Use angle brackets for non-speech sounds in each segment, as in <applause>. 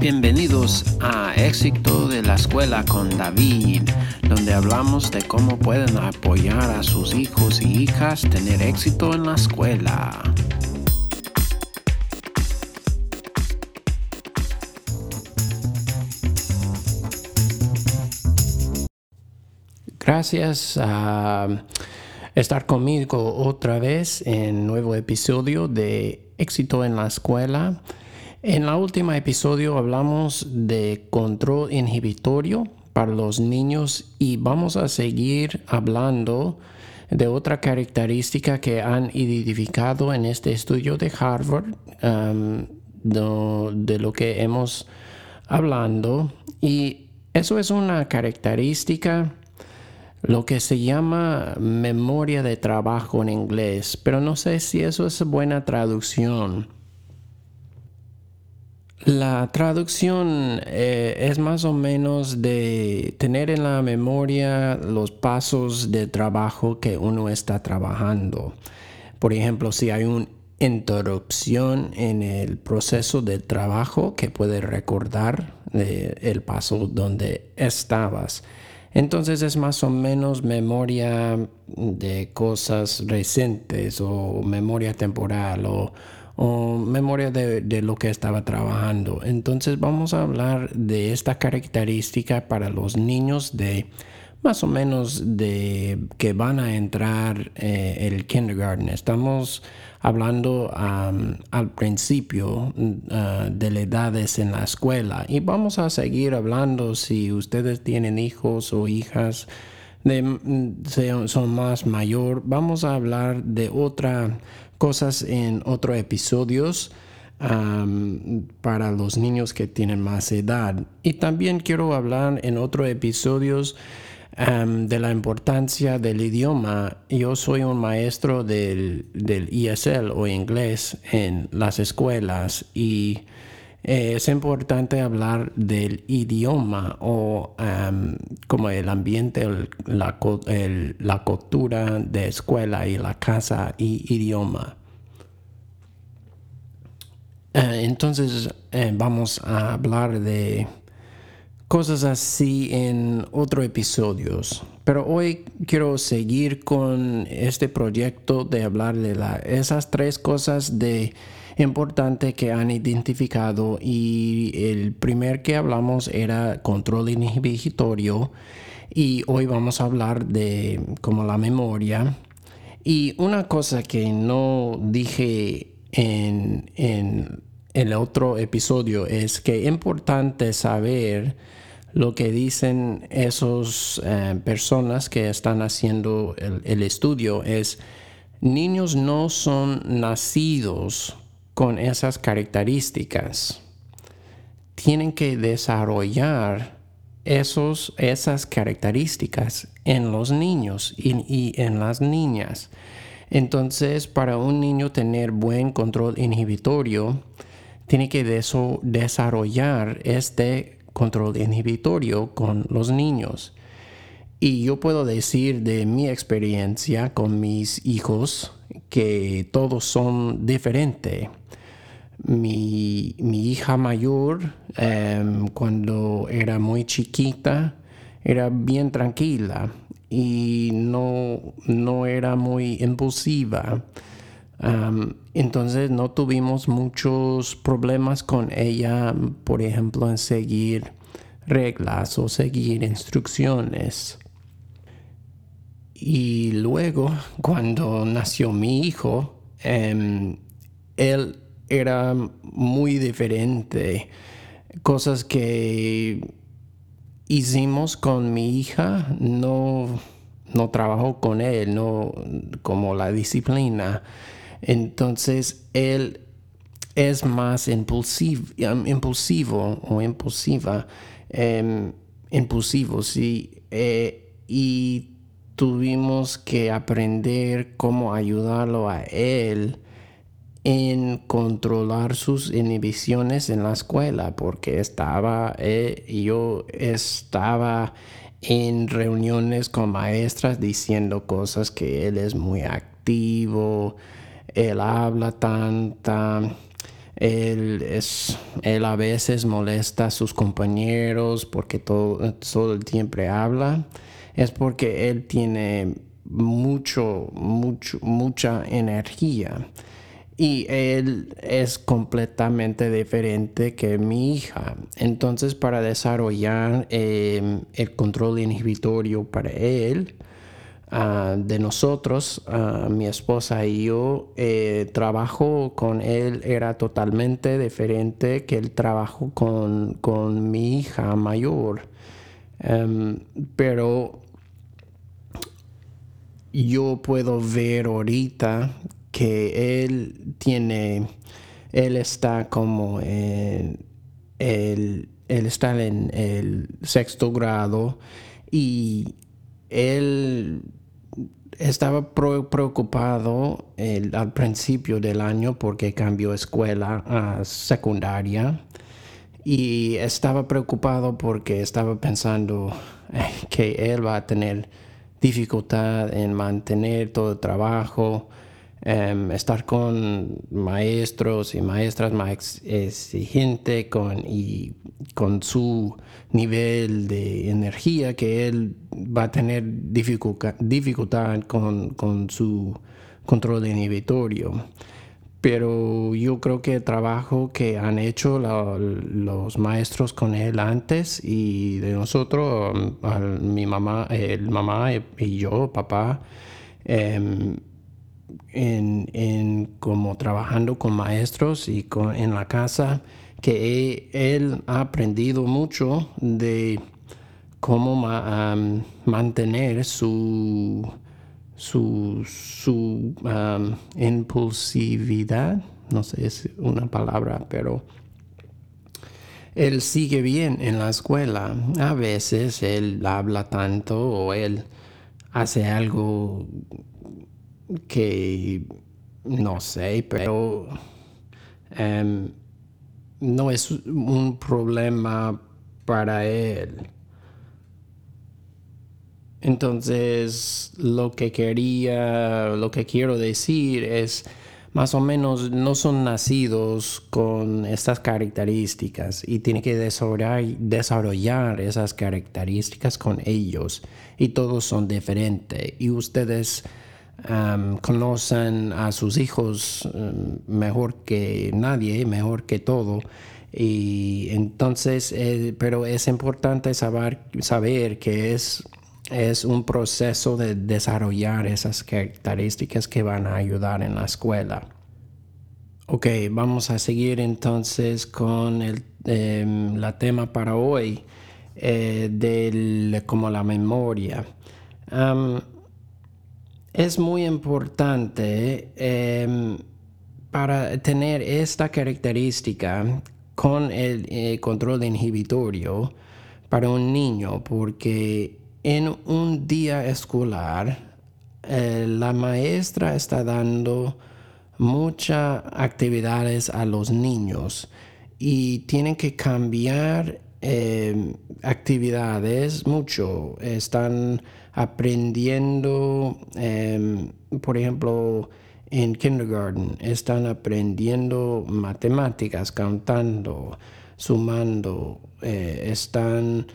Bienvenidos a Éxito de la Escuela con David, donde hablamos de cómo pueden apoyar a sus hijos y hijas tener éxito en la escuela. Gracias a estar conmigo otra vez en nuevo episodio de Éxito en la Escuela. En la última episodio hablamos de control inhibitorio para los niños y vamos a seguir hablando de otra característica que han identificado en este estudio de Harvard um, de lo que hemos hablando y eso es una característica lo que se llama memoria de trabajo en inglés, pero no sé si eso es buena traducción. La traducción eh, es más o menos de tener en la memoria los pasos de trabajo que uno está trabajando. Por ejemplo, si hay una interrupción en el proceso de trabajo que puede recordar eh, el paso donde estabas. Entonces es más o menos memoria de cosas recientes o memoria temporal o, memoria de, lo que estaba trabajando. Entonces vamos a hablar de esta característica para los niños de más o menos de que van a entrar eh, el kindergarten. Estamos hablando al principio uh, de las edades en la escuela y vamos a seguir hablando si ustedes tienen hijos o hijas de, mm, son más mayor. Vamos a hablar de otras cosas en otros episodios. para los niños que tienen más edad. Y también quiero hablar en otros episodios de la importancia del idioma. Yo soy un maestro del, del ESL o inglés en las escuelas y eh, es importante hablar del idioma o como el ambiente, la, la cultura de escuela y la casa y idioma. Eh, entonces eh, vamos a hablar de cosas así en otros episodios. Pero hoy quiero seguir con este proyecto de hablar de la, esas tres cosas de importante que han identificado y el primer que hablamos era control inhibitorio y hoy vamos a hablar de como la memoria. Y una cosa que no dije en, en el otro episodio es que es importante saber lo que dicen esas eh, personas que están haciendo el, estudio es niños no son nacidos con esas características. Tienen que desarrollar esos, esas características en los niños y, y en las niñas. Entonces, para un niño tener buen control inhibitorio, tiene que desarrollar este control inhibitorio con los niños. Y yo puedo decir de mi experiencia con mis hijos que todos son diferentes. Mi, hija mayor, em, cuando era muy chiquita, era bien tranquila y no, no era muy impulsiva entonces no tuvimos muchos problemas con ella, por ejemplo, en seguir reglas o seguir instrucciones. Y luego, cuando nació mi hijo, em, él era muy diferente. Cosas que hicimos con mi hija no, no trabajó con él, no como la disciplina. Entonces él es más impulsivo, impulsivo o impulsiva, em, impulsivo, sí, eh, tuvimos que aprender cómo ayudarlo a él en controlar sus inhibiciones en la escuela, porque estaba, eh, yo estaba en reuniones con maestras diciendo cosas que él es muy activo, él habla tanta, Él, es, él a veces molesta a sus compañeros porque todo, todo el tiempo habla. Es porque él tiene mucho, mucho, mucha energía. Y él es completamente diferente que mi hija. Entonces, para desarrollar em, el control inhibitorio para él, ah, de nosotros, uh, mi esposa y yo, eh, trabajo con él era totalmente diferente que el trabajo con, con mi hija mayor. Em, pero yo puedo ver ahorita que él tiene, él está como en él está en el sexto grado y él estaba preocupado al principio del año porque cambió escuela a secundaria y estaba preocupado porque estaba pensando que él va a tener dificultad en mantener todo el trabajo, em, estar con maestros y maestras más exigentes con, y con su nivel de energía que él va a tener dificultad, con, con su control inhibitorio pero yo creo que el trabajo que han hecho los maestros con él antes y de nosotros, um, mi mamá, el mamá y yo, papá, em, en, como trabajando con maestros y en la casa, que él ha aprendido mucho de cómo mantener su su, su impulsividad, no sé, es una palabra, pero él sigue bien en la escuela. A veces él habla tanto o él hace algo que no sé, pero no es un problema para él. Entonces, lo que quería, lo que quiero decir es, más o menos, no son nacidos con estas características y tienen que desarrollar, esas características con ellos y todos son diferentes y ustedes conocen a sus hijos mejor que nadie, mejor que todo. Y entonces, eh, pero es importante saber, saber que es es un proceso de desarrollar esas características que van a ayudar en la escuela. Ok, vamos a seguir entonces con el em, la tema para hoy, eh, como la memoria. es muy importante em, para tener esta característica con el eh, control inhibitorio para un niño porque en un día escolar, eh, la maestra está dando muchas actividades a los niños y tienen que cambiar eh, actividades mucho. Están aprendiendo, em, por ejemplo, en kindergarten, están aprendiendo matemáticas, cantando, sumando, eh, están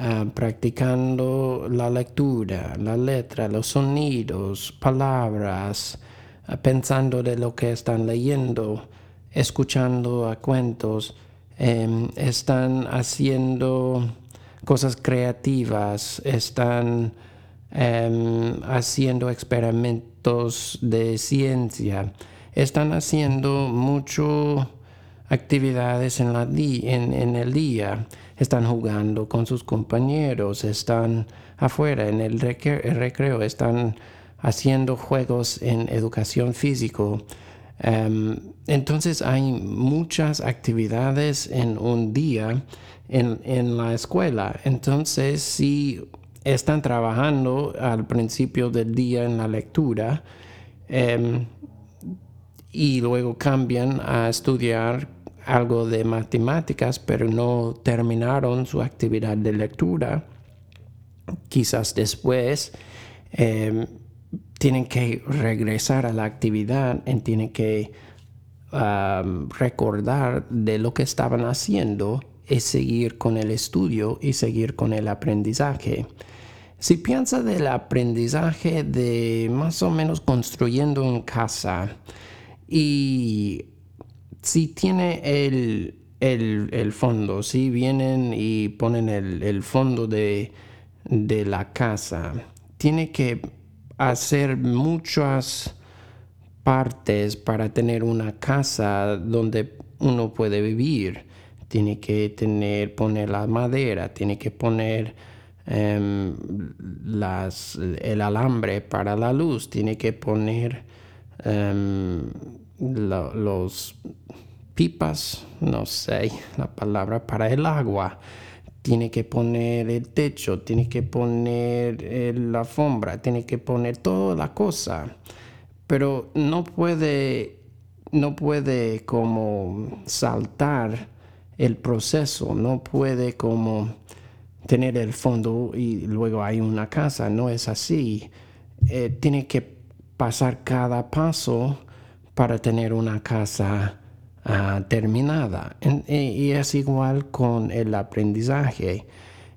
Ah, practicando la lectura, la letra, los sonidos, palabras, ah, pensando de lo que están leyendo, escuchando cuentos, em, están haciendo cosas creativas, están em, haciendo experimentos de ciencia, están haciendo muchas actividades en, la en el día están jugando con sus compañeros, están afuera en el recreo, están haciendo juegos en educación físico. Em, entonces hay muchas actividades en un día en, la escuela. Entonces si están trabajando al principio del día en la lectura em, y luego cambian a estudiar algo de matemáticas, pero no terminaron su actividad de lectura, quizás después em, tienen que regresar a la actividad y tienen que recordar de lo que estaban haciendo y seguir con el estudio y seguir con el aprendizaje. Si piensa del aprendizaje de más o menos construyendo en casa y si tiene el, fondo, si vienen y ponen el, fondo de, de la casa, tiene que hacer muchas partes para tener una casa donde uno puede vivir. Tiene que tener, poner la madera, tiene que poner em, las, el alambre para la luz, tiene que poner los pipas, no sé la palabra, para el agua tiene que poner el techo, tiene que poner eh, la alfombra, tiene que poner toda la cosa. Pero no puede, no puede como saltar el proceso, no puede como tener el fondo y luego hay una casa, no es así. Eh, tiene que pasar cada paso para tener una casa Ah, terminada. y es igual con el aprendizaje.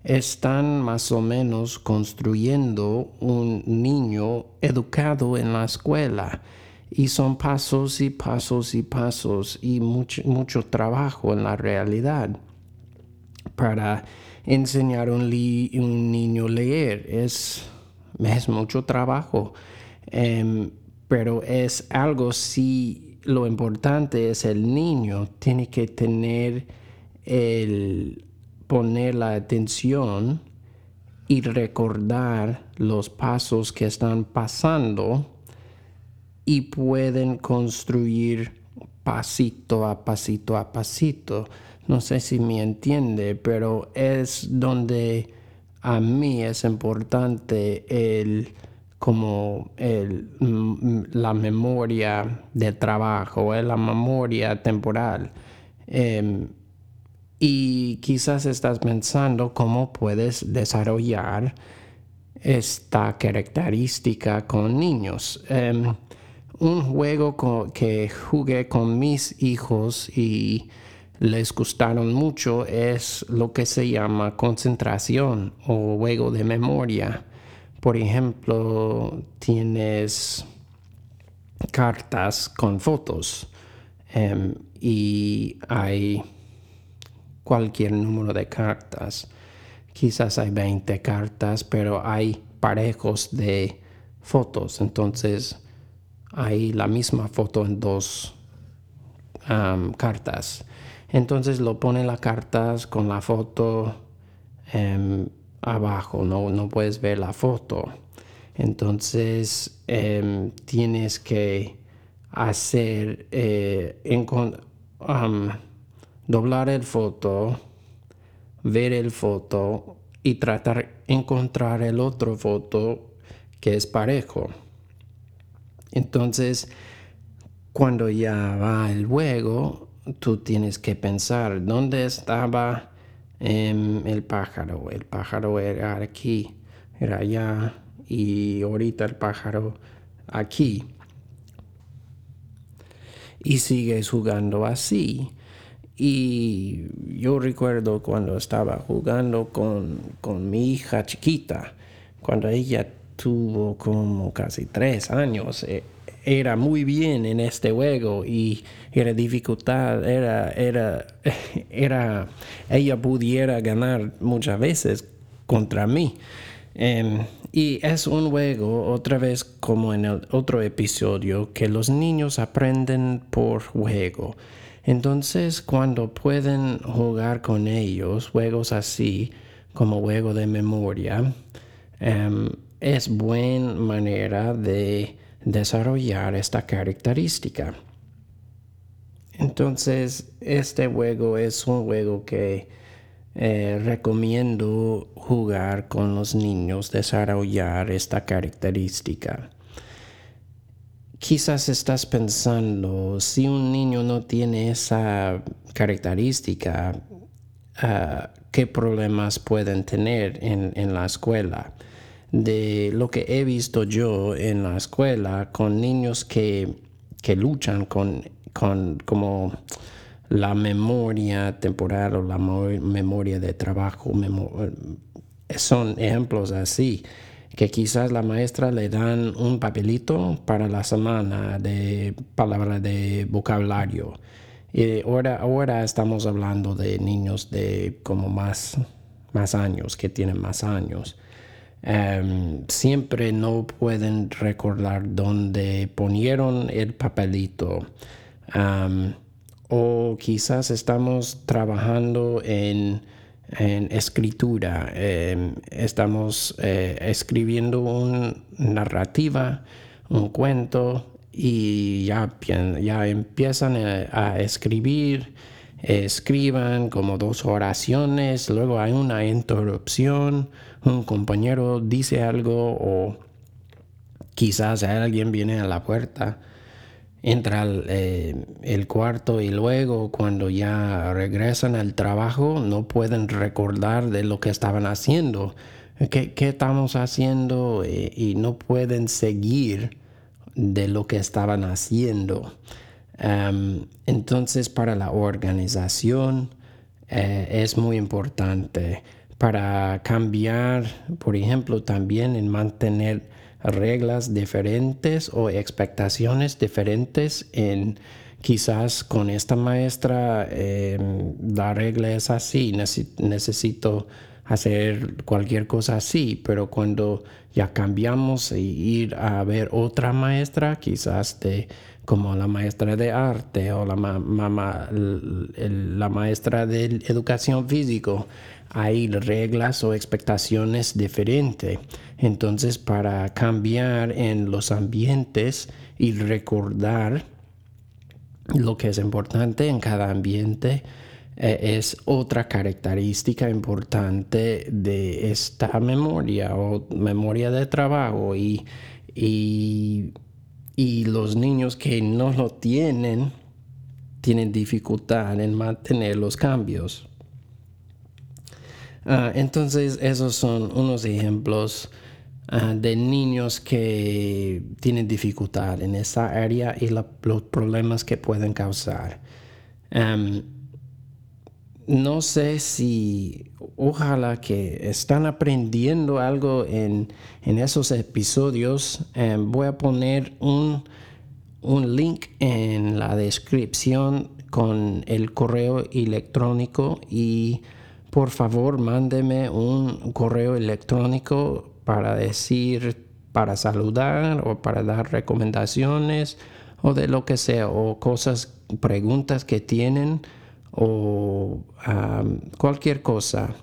Están más o menos construyendo un niño educado en la escuela. Y son pasos y pasos y pasos y mucho, mucho trabajo en la realidad para enseñar a un, niño a leer. Es, es mucho trabajo, em, pero es algo si lo importante es el niño tiene que tener el poner la atención y recordar los pasos que están pasando y pueden construir pasito a pasito a pasito. No sé si me entiende, pero es donde a mí es importante el como mm, la memoria de trabajo, la memoria temporal. Em, y quizás estás pensando cómo puedes desarrollar esta característica con niños. Em, un juego que jugué con mis hijos y les gustaron mucho es lo que se llama concentración o juego de memoria. Por ejemplo, tienes cartas con fotos em, y hay cualquier número de cartas. Quizás hay 20 cartas, pero hay parejos de fotos. Entonces hay la misma foto en dos cartas. Entonces lo pone las cartas con la foto. Em, abajo, no, no puedes ver la foto. Entonces em, tienes que hacer, eh, doblar el foto, ver el foto y tratar de encontrar el otro foto que es parejo. Entonces, cuando ya va el juego, tú tienes que pensar dónde estaba Em, el pájaro. El pájaro era aquí, era allá y ahorita el pájaro aquí. Y sigues jugando así. Y yo recuerdo cuando estaba jugando con, con mi hija chiquita, cuando ella tuvo como casi tres años, eh, era muy bien en este juego y era dificultad, era, era, <laughs> era, ella pudiera ganar muchas veces contra mí. Em, y es un juego, otra vez como en el otro episodio, que los niños aprenden por juego. Entonces, cuando pueden jugar con ellos, juegos así, como juego de memoria, em, es buena manera de desarrollar esta característica. Entonces, este juego es un juego que eh, recomiendo jugar con los niños, desarrollar esta característica. Quizás estás pensando, si un niño no tiene esa característica, ah, ¿qué problemas pueden tener en la escuela? De lo que he visto yo en la escuela con niños que, luchan con con como la memoria temporal o la memoria de trabajo. son ejemplos así que quizás la maestra le dan un papelito para la semana de palabras de vocabulario. Y ahora, ahora estamos hablando de niños de como más, más años, que tienen más años. Em, siempre no pueden recordar dónde ponieron el papelito. o quizás estamos trabajando en, escritura, em, estamos eh, escribiendo una narrativa, un cuento y ya, ya empiezan a escribir escriban como dos oraciones, luego hay una interrupción, un compañero dice algo o quizás alguien viene a la puerta, entra al eh, el cuarto y luego cuando ya regresan al trabajo no pueden recordar de lo que estaban haciendo, qué, estamos haciendo eh, y no pueden seguir de lo que estaban haciendo entonces, para la organización eh, es muy importante para cambiar, por ejemplo, también en mantener reglas diferentes o expectaciones diferentes en quizás con esta maestra em, la regla es así, necesito hacer cualquier cosa así, pero cuando ya cambiamos y ir a ver otra maestra, quizás de como la maestra de arte o la, la maestra de educación física, hay reglas o expectaciones diferentes. Entonces, para cambiar en los ambientes y recordar lo que es importante en cada ambiente, eh, es otra característica importante de esta memoria o memoria de trabajo y y los niños que no lo tienen tienen dificultad en mantener los cambios. Ah, entonces esos son unos ejemplos ah, de niños que tienen dificultad en esa área y los problemas que pueden causar no sé si ojalá que están aprendiendo algo en, esos episodios. Eh, voy a poner un, un, link en la descripción con el correo electrónico y por favor mándeme un correo electrónico para decir, para saludar o para dar recomendaciones o de lo que sea o cosas, preguntas que tienen o cualquier cosa.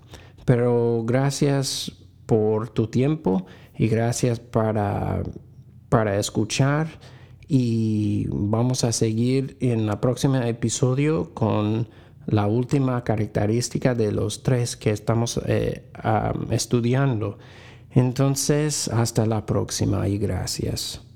Pero gracias por tu tiempo y gracias para, para escuchar y vamos a seguir en el próximo episodio con la última característica de los tres que estamos eh, estudiando. Entonces, hasta la próxima y gracias.